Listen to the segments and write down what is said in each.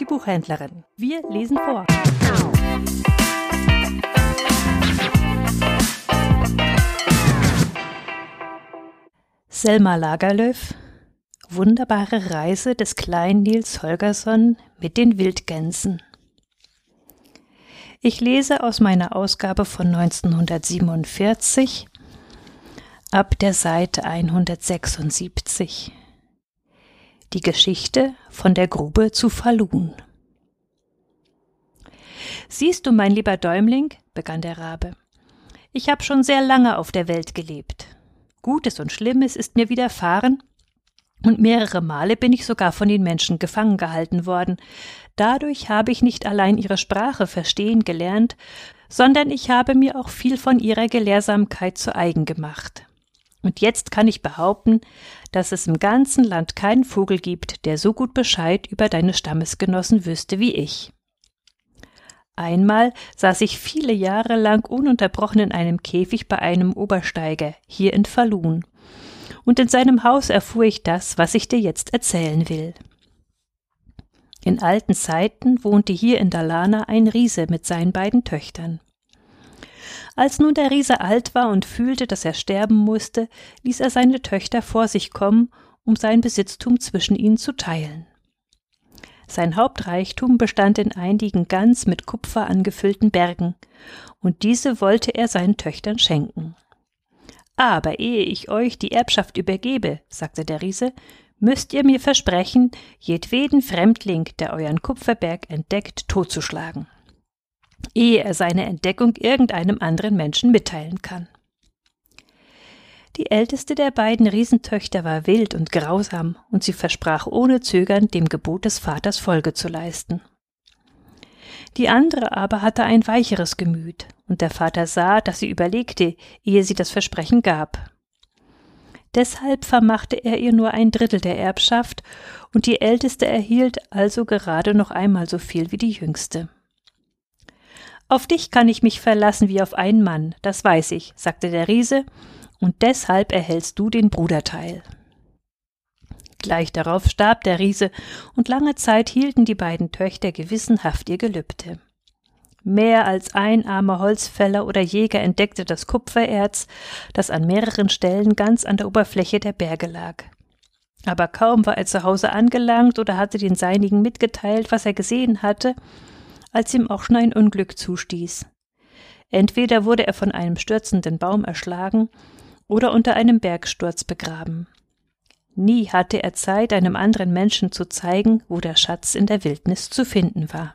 die Buchhändlerin. Wir lesen vor. Selma Lagerlöf Wunderbare Reise des kleinen Nils Holgersson mit den Wildgänsen. Ich lese aus meiner Ausgabe von 1947 ab der Seite 176. Die Geschichte von der Grube zu Falun. Siehst du, mein lieber Däumling, begann der Rabe, ich habe schon sehr lange auf der Welt gelebt. Gutes und Schlimmes ist mir widerfahren, und mehrere Male bin ich sogar von den Menschen gefangen gehalten worden. Dadurch habe ich nicht allein ihre Sprache verstehen gelernt, sondern ich habe mir auch viel von ihrer Gelehrsamkeit zu eigen gemacht. Und jetzt kann ich behaupten, dass es im ganzen Land keinen Vogel gibt, der so gut Bescheid über deine Stammesgenossen wüsste wie ich. Einmal saß ich viele Jahre lang ununterbrochen in einem Käfig bei einem Obersteiger, hier in Falun. Und in seinem Haus erfuhr ich das, was ich dir jetzt erzählen will. In alten Zeiten wohnte hier in Dalana ein Riese mit seinen beiden Töchtern. Als nun der Riese alt war und fühlte, dass er sterben musste, ließ er seine Töchter vor sich kommen, um sein Besitztum zwischen ihnen zu teilen. Sein Hauptreichtum bestand in einigen ganz mit Kupfer angefüllten Bergen, und diese wollte er seinen Töchtern schenken. Aber ehe ich euch die Erbschaft übergebe, sagte der Riese, müsst ihr mir versprechen, jedweden Fremdling, der euren Kupferberg entdeckt, totzuschlagen ehe er seine Entdeckung irgendeinem anderen Menschen mitteilen kann. Die älteste der beiden Riesentöchter war wild und grausam, und sie versprach ohne Zögern, dem Gebot des Vaters Folge zu leisten. Die andere aber hatte ein weicheres Gemüt, und der Vater sah, dass sie überlegte, ehe sie das Versprechen gab. Deshalb vermachte er ihr nur ein Drittel der Erbschaft, und die älteste erhielt also gerade noch einmal so viel wie die jüngste. Auf dich kann ich mich verlassen wie auf einen Mann, das weiß ich, sagte der Riese, und deshalb erhältst du den Bruderteil. Gleich darauf starb der Riese, und lange Zeit hielten die beiden Töchter gewissenhaft ihr Gelübde. Mehr als ein armer Holzfäller oder Jäger entdeckte das Kupfererz, das an mehreren Stellen ganz an der Oberfläche der Berge lag. Aber kaum war er zu Hause angelangt oder hatte den Seinigen mitgeteilt, was er gesehen hatte, als ihm auch schon ein Unglück zustieß. Entweder wurde er von einem stürzenden Baum erschlagen oder unter einem Bergsturz begraben. Nie hatte er Zeit, einem anderen Menschen zu zeigen, wo der Schatz in der Wildnis zu finden war.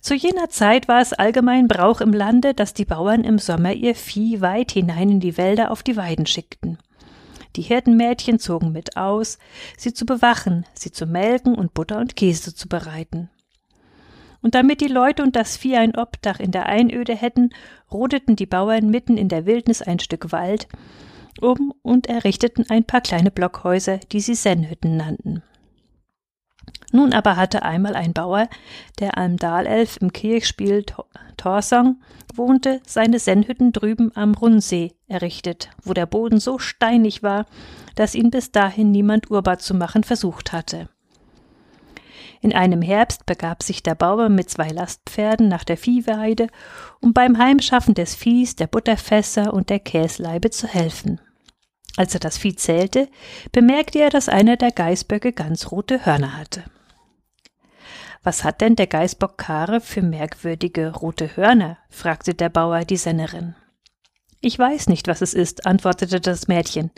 Zu jener Zeit war es allgemein Brauch im Lande, dass die Bauern im Sommer ihr Vieh weit hinein in die Wälder auf die Weiden schickten. Die Hirtenmädchen zogen mit aus, sie zu bewachen, sie zu melken und Butter und Käse zu bereiten. Und damit die Leute und das Vieh ein Obdach in der Einöde hätten, rodeten die Bauern mitten in der Wildnis ein Stück Wald um und errichteten ein paar kleine Blockhäuser, die sie Sennhütten nannten. Nun aber hatte einmal ein Bauer, der am Dalelf im Kirchspiel Torsong wohnte, seine Sennhütten drüben am Runnsee errichtet, wo der Boden so steinig war, dass ihn bis dahin niemand urbar zu machen versucht hatte. In einem Herbst begab sich der Bauer mit zwei Lastpferden nach der Viehweide, um beim Heimschaffen des Viehs, der Butterfässer und der Käsleibe zu helfen. Als er das Vieh zählte, bemerkte er, dass einer der Geißböcke ganz rote Hörner hatte. Was hat denn der Geißbock Kare für merkwürdige rote Hörner? fragte der Bauer die Sennerin. Ich weiß nicht, was es ist, antwortete das Mädchen.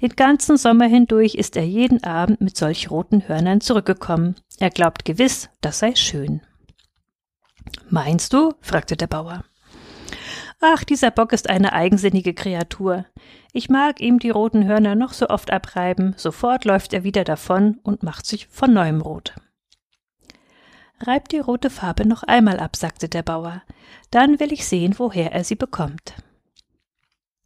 Den ganzen Sommer hindurch ist er jeden Abend mit solch roten Hörnern zurückgekommen. Er glaubt gewiss, das sei schön. Meinst du? fragte der Bauer. Ach, dieser Bock ist eine eigensinnige Kreatur. Ich mag ihm die roten Hörner noch so oft abreiben, sofort läuft er wieder davon und macht sich von neuem rot. Reib die rote Farbe noch einmal ab, sagte der Bauer, dann will ich sehen, woher er sie bekommt.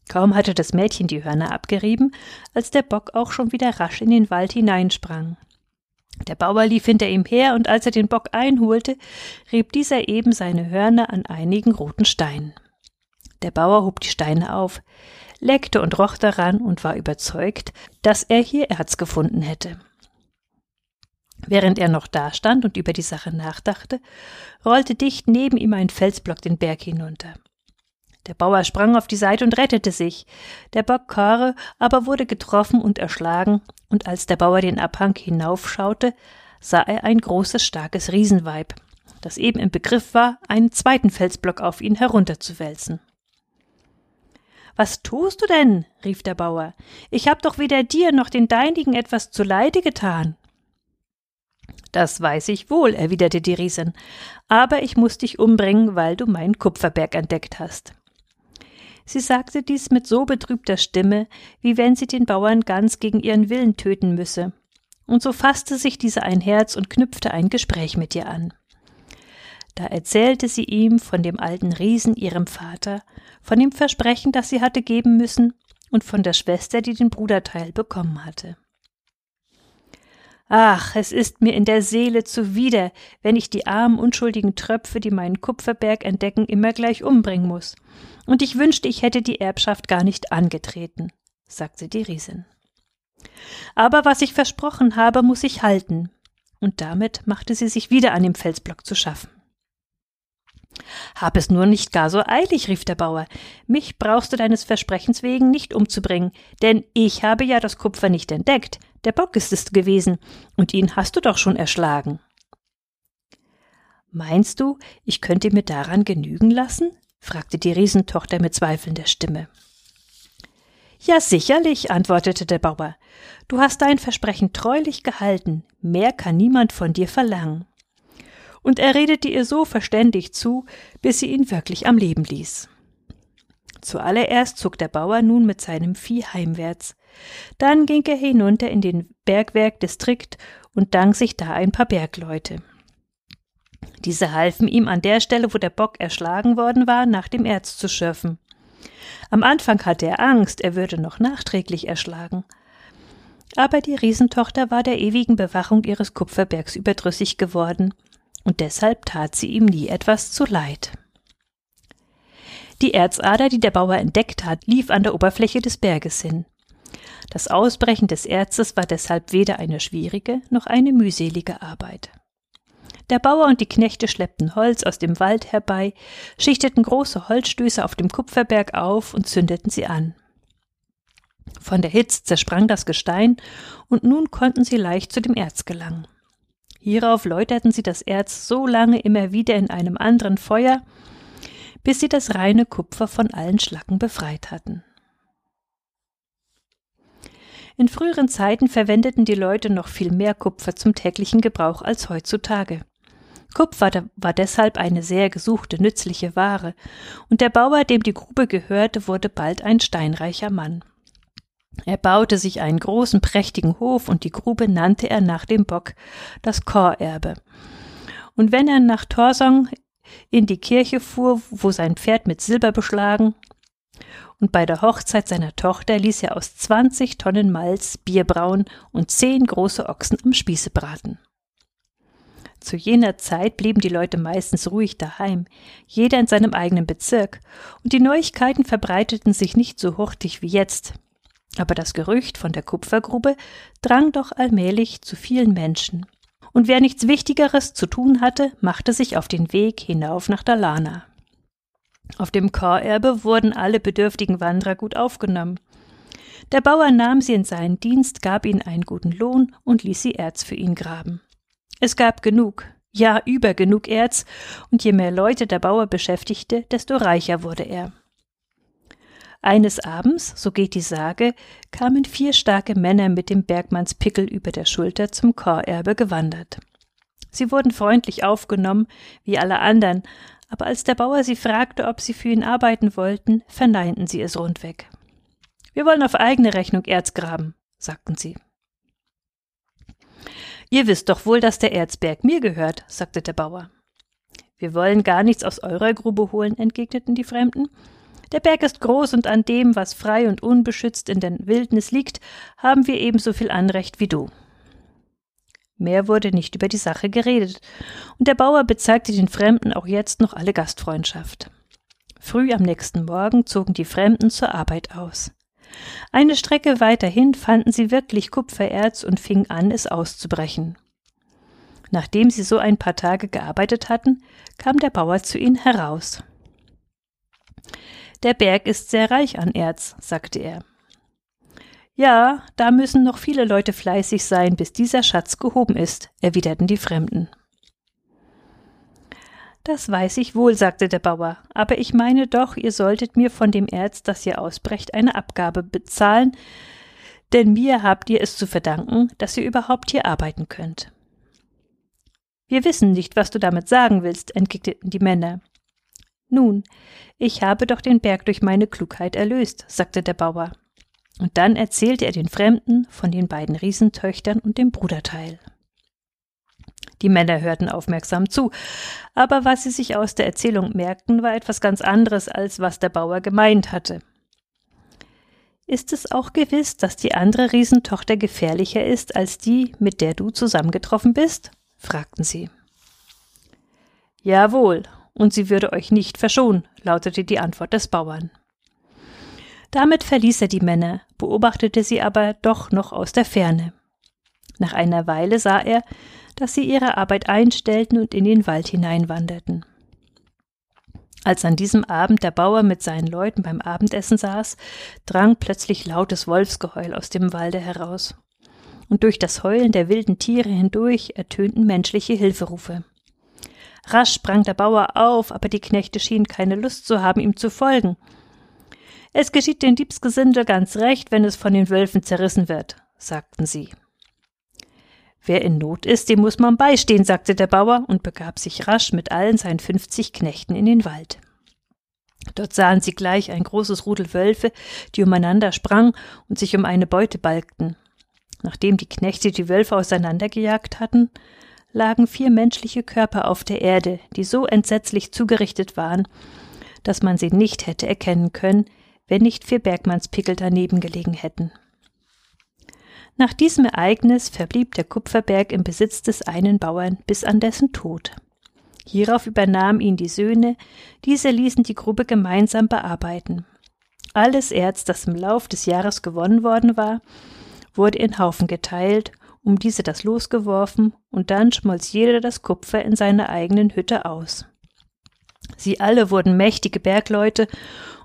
Kaum hatte das Mädchen die Hörner abgerieben, als der Bock auch schon wieder rasch in den Wald hineinsprang. Der Bauer lief hinter ihm her, und als er den Bock einholte, rieb dieser eben seine Hörner an einigen roten Steinen. Der Bauer hob die Steine auf, leckte und roch daran und war überzeugt, dass er hier Erz gefunden hätte. Während er noch dastand und über die Sache nachdachte, rollte dicht neben ihm ein Felsblock den Berg hinunter. Der Bauer sprang auf die Seite und rettete sich. Der Bock Kare aber wurde getroffen und erschlagen, und als der Bauer den Abhang hinaufschaute, sah er ein großes, starkes Riesenweib, das eben im Begriff war, einen zweiten Felsblock auf ihn herunterzuwälzen. Was tust du denn? rief der Bauer. Ich hab doch weder dir noch den Deinigen etwas zuleide getan. Das weiß ich wohl, erwiderte die Riesin, aber ich muss dich umbringen, weil du meinen Kupferberg entdeckt hast. Sie sagte dies mit so betrübter Stimme, wie wenn sie den Bauern ganz gegen ihren Willen töten müsse. Und so fasste sich dieser ein Herz und knüpfte ein Gespräch mit ihr an. Da erzählte sie ihm von dem alten Riesen, ihrem Vater, von dem Versprechen, das sie hatte geben müssen, und von der Schwester, die den Bruderteil bekommen hatte. Ach, es ist mir in der Seele zuwider, wenn ich die armen, unschuldigen Tröpfe, die meinen Kupferberg entdecken, immer gleich umbringen muss. Und ich wünschte, ich hätte die Erbschaft gar nicht angetreten, sagte die Riesin. Aber was ich versprochen habe, muss ich halten. Und damit machte sie sich wieder an dem Felsblock zu schaffen. Hab es nur nicht gar so eilig, rief der Bauer. Mich brauchst du deines Versprechens wegen nicht umzubringen, denn ich habe ja das Kupfer nicht entdeckt. Der Bock ist es gewesen, und ihn hast du doch schon erschlagen. Meinst du, ich könnte mir daran genügen lassen? fragte die Riesentochter mit zweifelnder Stimme. Ja, sicherlich, antwortete der Bauer. Du hast dein Versprechen treulich gehalten, mehr kann niemand von dir verlangen und er redete ihr so verständig zu, bis sie ihn wirklich am Leben ließ. Zuallererst zog der Bauer nun mit seinem Vieh heimwärts. Dann ging er hinunter in den Bergwerkdistrikt und dank sich da ein paar Bergleute. Diese halfen ihm an der Stelle, wo der Bock erschlagen worden war, nach dem Erz zu schürfen. Am Anfang hatte er Angst, er würde noch nachträglich erschlagen. Aber die Riesentochter war der ewigen Bewachung ihres Kupferbergs überdrüssig geworden und deshalb tat sie ihm nie etwas zu leid. Die Erzader, die der Bauer entdeckt hat, lief an der Oberfläche des Berges hin. Das Ausbrechen des Erzes war deshalb weder eine schwierige noch eine mühselige Arbeit. Der Bauer und die Knechte schleppten Holz aus dem Wald herbei, schichteten große Holzstöße auf dem Kupferberg auf und zündeten sie an. Von der Hitze zersprang das Gestein, und nun konnten sie leicht zu dem Erz gelangen. Hierauf läuterten sie das Erz so lange immer wieder in einem anderen Feuer, bis sie das reine Kupfer von allen Schlacken befreit hatten. In früheren Zeiten verwendeten die Leute noch viel mehr Kupfer zum täglichen Gebrauch als heutzutage. Kupfer war deshalb eine sehr gesuchte, nützliche Ware, und der Bauer, dem die Grube gehörte, wurde bald ein steinreicher Mann. Er baute sich einen großen, prächtigen Hof und die Grube nannte er nach dem Bock das Chorerbe. Und wenn er nach Torsong in die Kirche fuhr, wo sein Pferd mit Silber beschlagen, und bei der Hochzeit seiner Tochter ließ er aus zwanzig Tonnen Malz Bier brauen und zehn große Ochsen am Spieße braten. Zu jener Zeit blieben die Leute meistens ruhig daheim, jeder in seinem eigenen Bezirk, und die Neuigkeiten verbreiteten sich nicht so hurtig wie jetzt. Aber das Gerücht von der Kupfergrube drang doch allmählich zu vielen Menschen. Und wer nichts Wichtigeres zu tun hatte, machte sich auf den Weg hinauf nach Dalana. Auf dem Chorerbe wurden alle bedürftigen Wanderer gut aufgenommen. Der Bauer nahm sie in seinen Dienst, gab ihnen einen guten Lohn und ließ sie Erz für ihn graben. Es gab genug, ja über genug Erz, und je mehr Leute der Bauer beschäftigte, desto reicher wurde er. Eines Abends, so geht die Sage, kamen vier starke Männer mit dem Bergmannspickel über der Schulter zum Chorerbe gewandert. Sie wurden freundlich aufgenommen, wie alle anderen, aber als der Bauer sie fragte, ob sie für ihn arbeiten wollten, verneinten sie es rundweg. Wir wollen auf eigene Rechnung Erz graben, sagten sie. Ihr wisst doch wohl, dass der Erzberg mir gehört, sagte der Bauer. Wir wollen gar nichts aus eurer Grube holen, entgegneten die Fremden. Der Berg ist groß und an dem, was frei und unbeschützt in der Wildnis liegt, haben wir ebenso viel Anrecht wie du. Mehr wurde nicht über die Sache geredet, und der Bauer bezeigte den Fremden auch jetzt noch alle Gastfreundschaft. Früh am nächsten Morgen zogen die Fremden zur Arbeit aus. Eine Strecke weiterhin fanden sie wirklich Kupfererz und fingen an, es auszubrechen. Nachdem sie so ein paar Tage gearbeitet hatten, kam der Bauer zu ihnen heraus. Der Berg ist sehr reich an Erz, sagte er. Ja, da müssen noch viele Leute fleißig sein, bis dieser Schatz gehoben ist, erwiderten die Fremden. Das weiß ich wohl, sagte der Bauer, aber ich meine doch, ihr solltet mir von dem Erz, das ihr ausbrecht, eine Abgabe bezahlen, denn mir habt ihr es zu verdanken, dass ihr überhaupt hier arbeiten könnt. Wir wissen nicht, was du damit sagen willst, entgegneten die Männer. Nun, ich habe doch den Berg durch meine Klugheit erlöst, sagte der Bauer. Und dann erzählte er den Fremden von den beiden Riesentöchtern und dem Bruderteil. Die Männer hörten aufmerksam zu, aber was sie sich aus der Erzählung merkten, war etwas ganz anderes, als was der Bauer gemeint hatte. Ist es auch gewiss, dass die andere Riesentochter gefährlicher ist als die, mit der du zusammengetroffen bist? fragten sie. Jawohl, und sie würde euch nicht verschonen, lautete die Antwort des Bauern. Damit verließ er die Männer, beobachtete sie aber doch noch aus der Ferne. Nach einer Weile sah er, dass sie ihre Arbeit einstellten und in den Wald hineinwanderten. Als an diesem Abend der Bauer mit seinen Leuten beim Abendessen saß, drang plötzlich lautes Wolfsgeheul aus dem Walde heraus. Und durch das Heulen der wilden Tiere hindurch ertönten menschliche Hilferufe. Rasch sprang der Bauer auf, aber die Knechte schienen keine Lust zu haben, ihm zu folgen. Es geschieht den Diebsgesindel ganz recht, wenn es von den Wölfen zerrissen wird, sagten sie. Wer in Not ist, dem muss man beistehen, sagte der Bauer und begab sich rasch mit allen seinen fünfzig Knechten in den Wald. Dort sahen sie gleich ein großes Rudel Wölfe, die umeinander sprangen und sich um eine Beute balgten. Nachdem die Knechte die Wölfe auseinandergejagt hatten, lagen vier menschliche Körper auf der Erde, die so entsetzlich zugerichtet waren, dass man sie nicht hätte erkennen können, wenn nicht vier Bergmannspickel daneben gelegen hätten. Nach diesem Ereignis verblieb der Kupferberg im Besitz des einen Bauern bis an dessen Tod. Hierauf übernahmen ihn die Söhne, diese ließen die Grube gemeinsam bearbeiten. Alles Erz, das im Lauf des Jahres gewonnen worden war, wurde in Haufen geteilt, um diese das losgeworfen, und dann schmolz jeder das Kupfer in seiner eigenen Hütte aus. Sie alle wurden mächtige Bergleute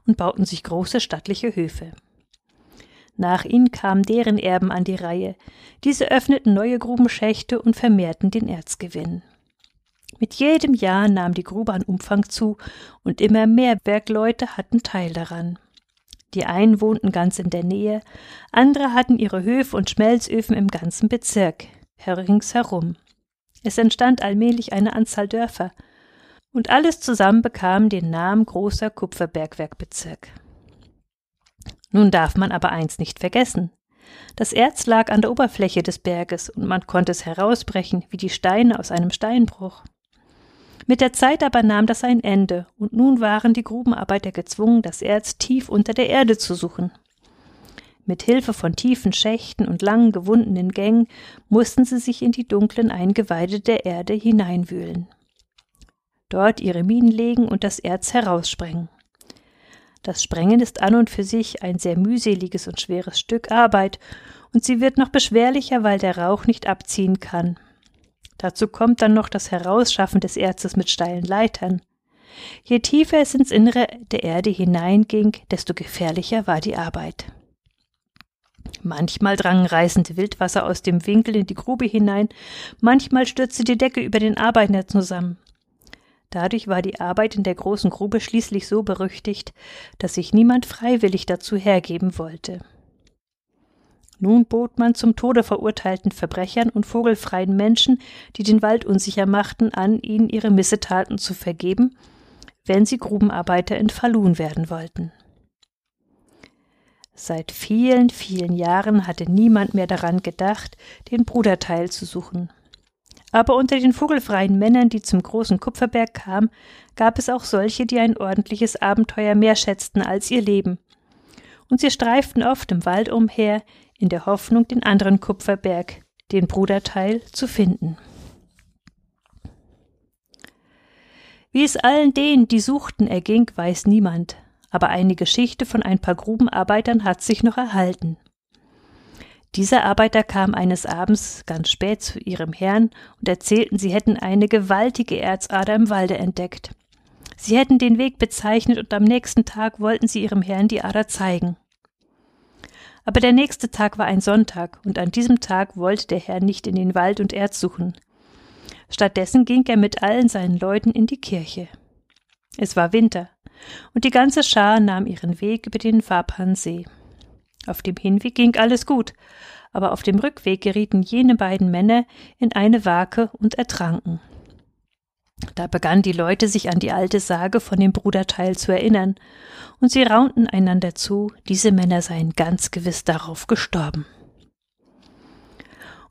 und bauten sich große stattliche Höfe. Nach ihnen kamen deren Erben an die Reihe. Diese öffneten neue Grubenschächte und vermehrten den Erzgewinn. Mit jedem Jahr nahm die Grube an Umfang zu und immer mehr Bergleute hatten Teil daran. Die einen wohnten ganz in der Nähe, andere hatten ihre Höfe und Schmelzöfen im ganzen Bezirk, ringsherum. Es entstand allmählich eine Anzahl Dörfer, und alles zusammen bekam den Namen großer Kupferbergwerkbezirk. Nun darf man aber eins nicht vergessen. Das Erz lag an der Oberfläche des Berges und man konnte es herausbrechen wie die Steine aus einem Steinbruch. Mit der Zeit aber nahm das ein Ende, und nun waren die Grubenarbeiter gezwungen, das Erz tief unter der Erde zu suchen. Mit Hilfe von tiefen Schächten und langen gewundenen Gängen mussten sie sich in die dunklen Eingeweide der Erde hineinwühlen. Dort ihre Minen legen und das Erz heraussprengen. Das Sprengen ist an und für sich ein sehr mühseliges und schweres Stück Arbeit, und sie wird noch beschwerlicher, weil der Rauch nicht abziehen kann. Dazu kommt dann noch das Herausschaffen des Erzes mit steilen Leitern. Je tiefer es ins Innere der Erde hineinging, desto gefährlicher war die Arbeit. Manchmal drangen reißende Wildwasser aus dem Winkel in die Grube hinein, manchmal stürzte die Decke über den Arbeiter zusammen. Dadurch war die Arbeit in der großen Grube schließlich so berüchtigt, dass sich niemand freiwillig dazu hergeben wollte. Nun bot man zum Tode verurteilten Verbrechern und vogelfreien Menschen, die den Wald unsicher machten, an, ihnen ihre Missetaten zu vergeben, wenn sie Grubenarbeiter in Falun werden wollten. Seit vielen, vielen Jahren hatte niemand mehr daran gedacht, den Bruderteil zu suchen. Aber unter den vogelfreien Männern, die zum großen Kupferberg kamen, gab es auch solche, die ein ordentliches Abenteuer mehr schätzten als ihr Leben. Und sie streiften oft im Wald umher, in der Hoffnung, den anderen Kupferberg, den Bruderteil, zu finden. Wie es allen denen, die suchten, erging, weiß niemand, aber eine Geschichte von ein paar Grubenarbeitern hat sich noch erhalten. Diese Arbeiter kamen eines Abends ganz spät zu ihrem Herrn und erzählten, sie hätten eine gewaltige Erzader im Walde entdeckt. Sie hätten den Weg bezeichnet und am nächsten Tag wollten sie ihrem Herrn die Ader zeigen. Aber der nächste Tag war ein Sonntag, und an diesem Tag wollte der Herr nicht in den Wald und Erz suchen. Stattdessen ging er mit allen seinen Leuten in die Kirche. Es war Winter, und die ganze Schar nahm ihren Weg über den Fapansee. Auf dem Hinweg ging alles gut, aber auf dem Rückweg gerieten jene beiden Männer in eine Wake und ertranken. Da begannen die Leute sich an die alte Sage von dem Bruderteil zu erinnern, und sie raunten einander zu, diese Männer seien ganz gewiss darauf gestorben.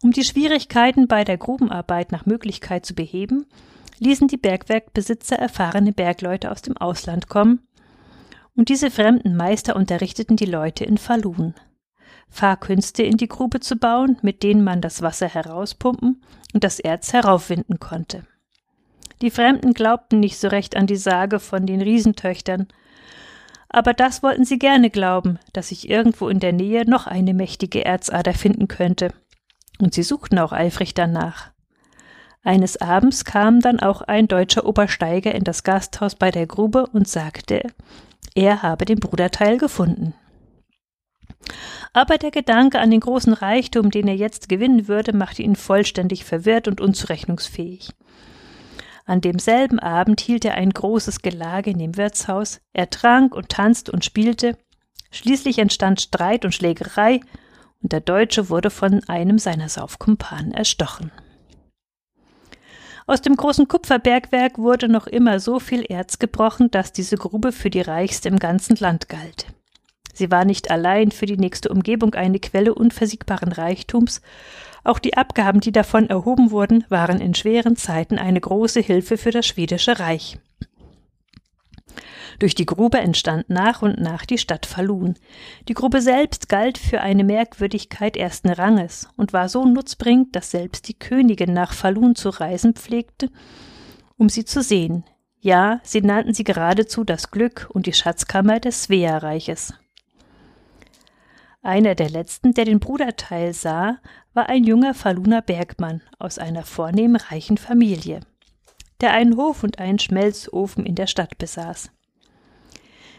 Um die Schwierigkeiten bei der Grubenarbeit nach Möglichkeit zu beheben, ließen die Bergwerkbesitzer erfahrene Bergleute aus dem Ausland kommen, und diese fremden Meister unterrichteten die Leute in Falun. Fahrkünste in die Grube zu bauen, mit denen man das Wasser herauspumpen und das Erz heraufwinden konnte. Die Fremden glaubten nicht so recht an die Sage von den Riesentöchtern, aber das wollten sie gerne glauben, dass sich irgendwo in der Nähe noch eine mächtige Erzader finden könnte. Und sie suchten auch eifrig danach. Eines Abends kam dann auch ein deutscher Obersteiger in das Gasthaus bei der Grube und sagte, er habe den Bruderteil gefunden. Aber der Gedanke an den großen Reichtum, den er jetzt gewinnen würde, machte ihn vollständig verwirrt und unzurechnungsfähig. An demselben Abend hielt er ein großes Gelage in dem Wirtshaus, er trank und tanzte und spielte, schließlich entstand Streit und Schlägerei, und der Deutsche wurde von einem seiner Saufkumpanen erstochen. Aus dem großen Kupferbergwerk wurde noch immer so viel Erz gebrochen, dass diese Grube für die reichste im ganzen Land galt. Sie war nicht allein für die nächste Umgebung eine Quelle unversiegbaren Reichtums, auch die Abgaben, die davon erhoben wurden, waren in schweren Zeiten eine große Hilfe für das schwedische Reich. Durch die Grube entstand nach und nach die Stadt Falun. Die Grube selbst galt für eine Merkwürdigkeit ersten Ranges und war so nutzbringend, dass selbst die Königin nach Falun zu reisen pflegte, um sie zu sehen. Ja, sie nannten sie geradezu das Glück und die Schatzkammer des Svea-Reiches. Einer der letzten, der den Bruderteil sah, war ein junger Faluner Bergmann aus einer vornehmen reichen Familie, der einen Hof und einen Schmelzofen in der Stadt besaß.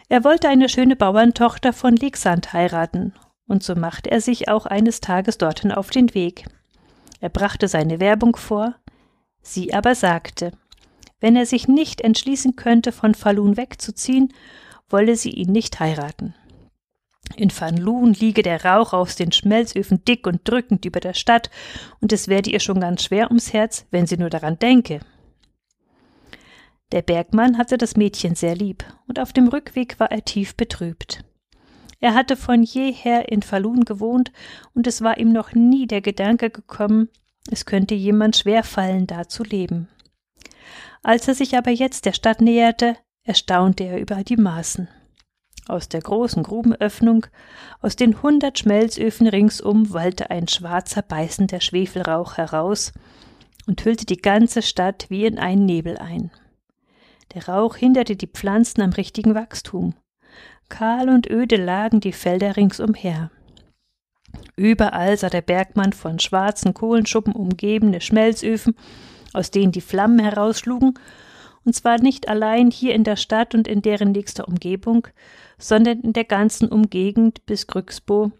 Er wollte eine schöne Bauerntochter von Leksand heiraten, und so machte er sich auch eines Tages dorthin auf den Weg. Er brachte seine Werbung vor, sie aber sagte, wenn er sich nicht entschließen könnte, von Falun wegzuziehen, wolle sie ihn nicht heiraten. In Van Loon liege der Rauch aus den Schmelzöfen dick und drückend über der Stadt, und es werde ihr schon ganz schwer ums Herz, wenn sie nur daran denke. Der Bergmann hatte das Mädchen sehr lieb, und auf dem Rückweg war er tief betrübt. Er hatte von jeher in Falun gewohnt, und es war ihm noch nie der Gedanke gekommen, es könnte jemand schwer fallen, da zu leben. Als er sich aber jetzt der Stadt näherte, erstaunte er über die Maßen. Aus der großen Grubenöffnung, aus den hundert Schmelzöfen ringsum wallte ein schwarzer, beißender Schwefelrauch heraus und hüllte die ganze Stadt wie in einen Nebel ein. Der Rauch hinderte die Pflanzen am richtigen Wachstum. Kahl und öde lagen die Felder ringsumher. Überall sah der Bergmann von schwarzen Kohlenschuppen umgebene Schmelzöfen, aus denen die Flammen herausschlugen, und zwar nicht allein hier in der Stadt und in deren nächster Umgebung, sondern in der ganzen Umgegend bis Grücksbo,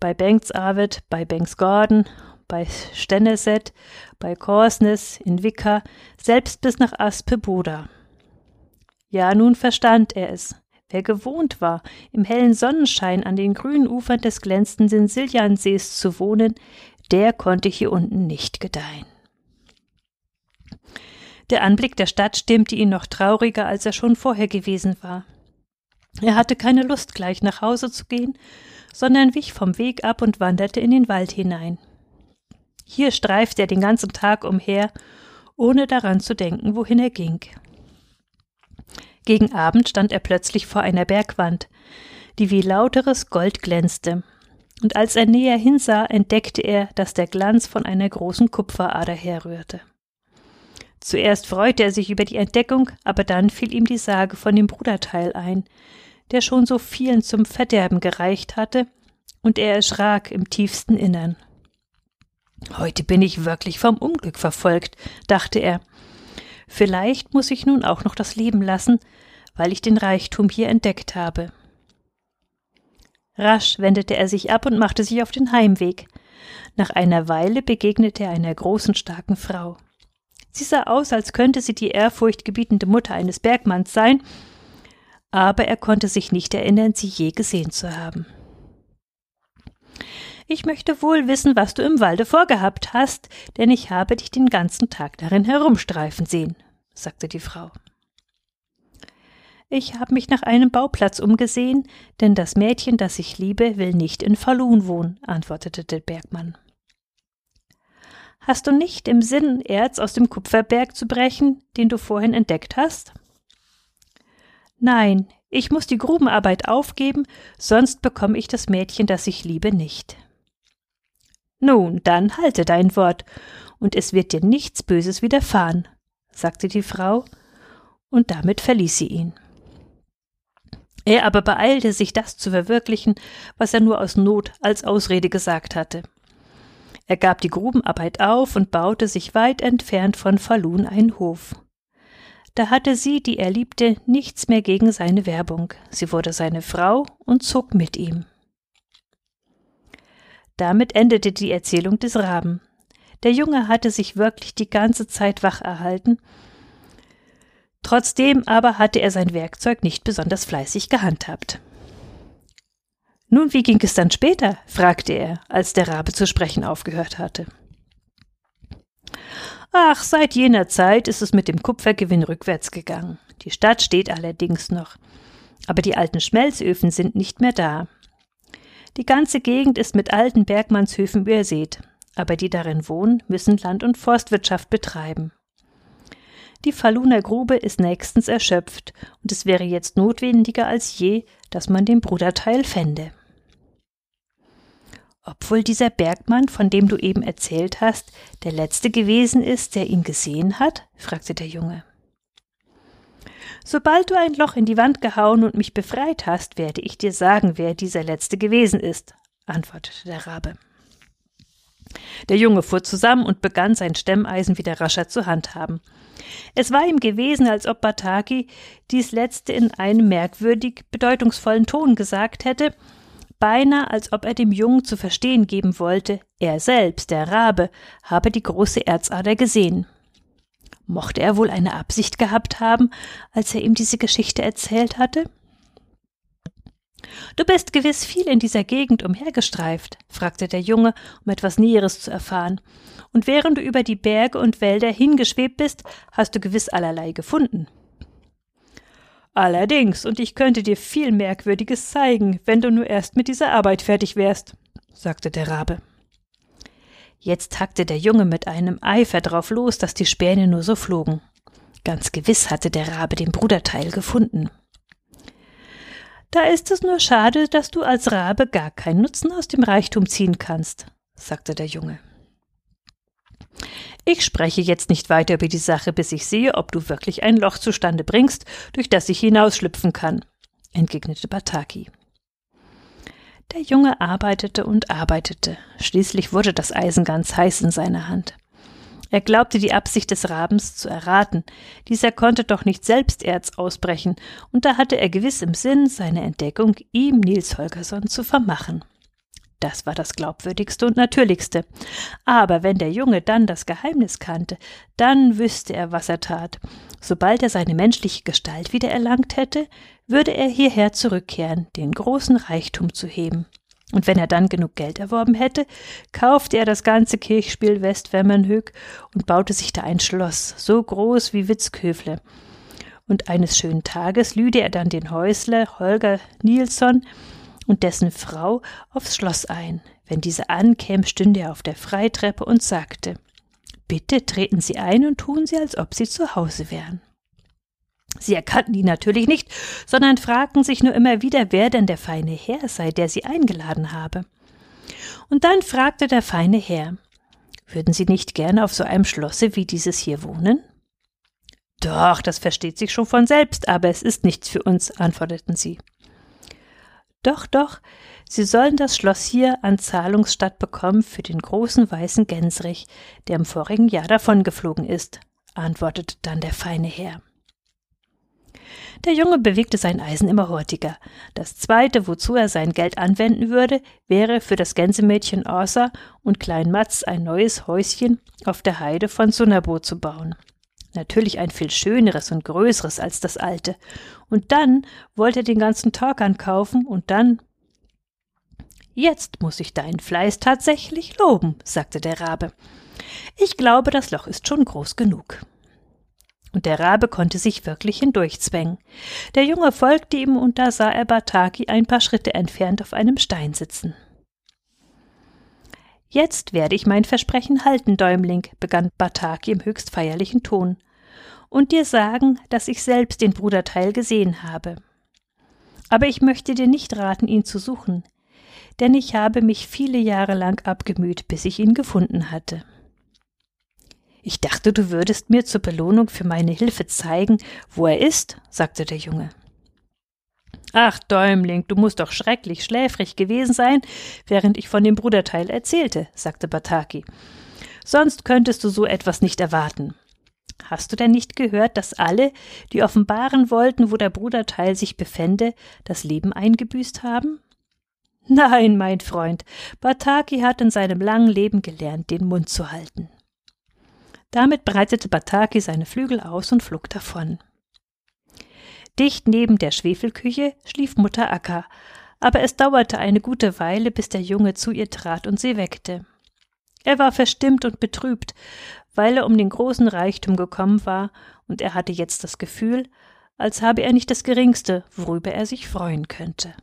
bei Bengtsarvet, bei Bengsgorden, bei Stenneset, bei Korsnes, in Wicker, selbst bis nach Aspeboda. Ja, nun verstand er es. Wer gewohnt war, im hellen Sonnenschein an den grünen Ufern des glänzenden Siljansees zu wohnen, der konnte hier unten nicht gedeihen. Der Anblick der Stadt stimmte ihn noch trauriger, als er schon vorher gewesen war. Er hatte keine Lust, gleich nach Hause zu gehen, sondern wich vom Weg ab und wanderte in den Wald hinein. Hier streifte er den ganzen Tag umher, ohne daran zu denken, wohin er ging. Gegen Abend stand er plötzlich vor einer Bergwand, die wie lauteres Gold glänzte, und als er näher hinsah, entdeckte er, dass der Glanz von einer großen Kupferader herrührte. Zuerst freute er sich über die Entdeckung, aber dann fiel ihm die Sage von dem Bruderteil ein, der schon so vielen zum Verderben gereicht hatte, und er erschrak im tiefsten Innern. Heute bin ich wirklich vom Unglück verfolgt, dachte er. Vielleicht muss ich nun auch noch das Leben lassen, weil ich den Reichtum hier entdeckt habe. Rasch wendete er sich ab und machte sich auf den Heimweg. Nach einer Weile begegnete er einer großen, starken Frau. Sie sah aus, als könnte sie die ehrfurchtgebietende Mutter eines Bergmanns sein, aber er konnte sich nicht erinnern, sie je gesehen zu haben. Ich möchte wohl wissen, was du im Walde vorgehabt hast, denn ich habe dich den ganzen Tag darin herumstreifen sehen, sagte die Frau. Ich habe mich nach einem Bauplatz umgesehen, denn das Mädchen, das ich liebe, will nicht in Falun wohnen, antwortete der Bergmann. Hast du nicht im Sinn, Erz aus dem Kupferberg zu brechen, den du vorhin entdeckt hast? Nein, ich muss die Grubenarbeit aufgeben, sonst bekomme ich das Mädchen, das ich liebe, nicht. Nun, dann halte dein Wort, und es wird dir nichts Böses widerfahren, sagte die Frau, und damit verließ sie ihn. Er aber beeilte sich, das zu verwirklichen, was er nur aus Not als Ausrede gesagt hatte. Er gab die Grubenarbeit auf und baute sich weit entfernt von Falun einen Hof. Da hatte sie, die er liebte, nichts mehr gegen seine Werbung. Sie wurde seine Frau und zog mit ihm. Damit endete die Erzählung des Raben. Der Junge hatte sich wirklich die ganze Zeit wach erhalten. Trotzdem aber hatte er sein Werkzeug nicht besonders fleißig gehandhabt. Nun, wie ging es dann später? fragte er, als der Rabe zu sprechen aufgehört hatte. Ach, seit jener Zeit ist es mit dem Kupfergewinn rückwärts gegangen. Die Stadt steht allerdings noch. Aber die alten Schmelzöfen sind nicht mehr da. Die ganze Gegend ist mit alten Bergmannshöfen übersät, aber die darin wohnen, müssen Land- und Forstwirtschaft betreiben. Die Faluner Grube ist nächstens erschöpft, und es wäre jetzt notwendiger als je, dass man den Bruderteil fände. Ob wohl dieser Bergmann, von dem du eben erzählt hast, der letzte gewesen ist, der ihn gesehen hat? fragte der Junge. Sobald du ein Loch in die Wand gehauen und mich befreit hast, werde ich dir sagen, wer dieser letzte gewesen ist, antwortete der Rabe. Der Junge fuhr zusammen und begann sein Stemmeisen wieder rascher zu handhaben. Es war ihm gewesen, als ob Bataki dies letzte in einem merkwürdig bedeutungsvollen Ton gesagt hätte, beinahe als ob er dem Jungen zu verstehen geben wollte, er selbst, der Rabe, habe die große Erzader gesehen. Mochte er wohl eine Absicht gehabt haben, als er ihm diese Geschichte erzählt hatte? Du bist gewiss viel in dieser Gegend umhergestreift, fragte der Junge, um etwas Näheres zu erfahren, und während du über die Berge und Wälder hingeschwebt bist, hast du gewiss allerlei gefunden. Allerdings, und ich könnte dir viel Merkwürdiges zeigen, wenn du nur erst mit dieser Arbeit fertig wärst, sagte der Rabe. Jetzt hackte der Junge mit einem Eifer drauf los, dass die Späne nur so flogen. Ganz gewiss hatte der Rabe den Bruderteil gefunden. Da ist es nur schade, dass du als Rabe gar keinen Nutzen aus dem Reichtum ziehen kannst, sagte der Junge. Ich spreche jetzt nicht weiter über die Sache, bis ich sehe, ob du wirklich ein Loch zustande bringst, durch das ich hinausschlüpfen kann, entgegnete Bataki. Der Junge arbeitete und arbeitete. Schließlich wurde das Eisen ganz heiß in seiner Hand. Er glaubte die Absicht des Rabens zu erraten. Dieser konnte doch nicht selbst Erz ausbrechen, und da hatte er gewiss im Sinn, seine Entdeckung ihm Nils Holgersson zu vermachen. Das war das glaubwürdigste und natürlichste. Aber wenn der Junge dann das Geheimnis kannte, dann wüsste er, was er tat. Sobald er seine menschliche Gestalt wieder erlangt hätte, würde er hierher zurückkehren, den großen Reichtum zu heben. Und wenn er dann genug Geld erworben hätte, kaufte er das ganze Kirchspiel Westwemmernhög und baute sich da ein Schloss, so groß wie Witzköfle. Und eines schönen Tages lüde er dann den Häusler Holger Nilsson, und dessen Frau aufs Schloss ein. Wenn diese ankäme, stünde er auf der Freitreppe und sagte Bitte treten Sie ein und tun Sie, als ob Sie zu Hause wären. Sie erkannten ihn natürlich nicht, sondern fragten sich nur immer wieder, wer denn der feine Herr sei, der sie eingeladen habe. Und dann fragte der feine Herr Würden Sie nicht gerne auf so einem Schlosse wie dieses hier wohnen? Doch, das versteht sich schon von selbst, aber es ist nichts für uns, antworteten sie. Doch, doch, Sie sollen das Schloss hier an Zahlungsstatt bekommen für den großen weißen Gänserich, der im vorigen Jahr davongeflogen ist, antwortete dann der feine Herr. Der Junge bewegte sein Eisen immer hurtiger. Das zweite, wozu er sein Geld anwenden würde, wäre für das Gänsemädchen Orsa und Klein Matz ein neues Häuschen auf der Heide von Sunnabo zu bauen. Natürlich ein viel schöneres und größeres als das alte. Und dann wollte er den ganzen Torkan kaufen und dann. Jetzt muss ich deinen Fleiß tatsächlich loben, sagte der Rabe. Ich glaube, das Loch ist schon groß genug und der Rabe konnte sich wirklich hindurchzwängen. Der Junge folgte ihm, und da sah er Bataki ein paar Schritte entfernt auf einem Stein sitzen. Jetzt werde ich mein Versprechen halten, Däumling, begann Bataki im höchst feierlichen Ton, und dir sagen, dass ich selbst den Bruderteil gesehen habe. Aber ich möchte dir nicht raten, ihn zu suchen, denn ich habe mich viele Jahre lang abgemüht, bis ich ihn gefunden hatte. Ich dachte, du würdest mir zur Belohnung für meine Hilfe zeigen, wo er ist, sagte der Junge. Ach, Däumling, du musst doch schrecklich schläfrig gewesen sein, während ich von dem Bruderteil erzählte, sagte Bataki. Sonst könntest du so etwas nicht erwarten. Hast du denn nicht gehört, dass alle, die offenbaren wollten, wo der Bruderteil sich befände, das Leben eingebüßt haben? Nein, mein Freund, Bataki hat in seinem langen Leben gelernt, den Mund zu halten. Damit breitete Bataki seine Flügel aus und flog davon. Dicht neben der Schwefelküche schlief Mutter Akka, aber es dauerte eine gute Weile, bis der Junge zu ihr trat und sie weckte. Er war verstimmt und betrübt, weil er um den großen Reichtum gekommen war, und er hatte jetzt das Gefühl, als habe er nicht das geringste, worüber er sich freuen könnte.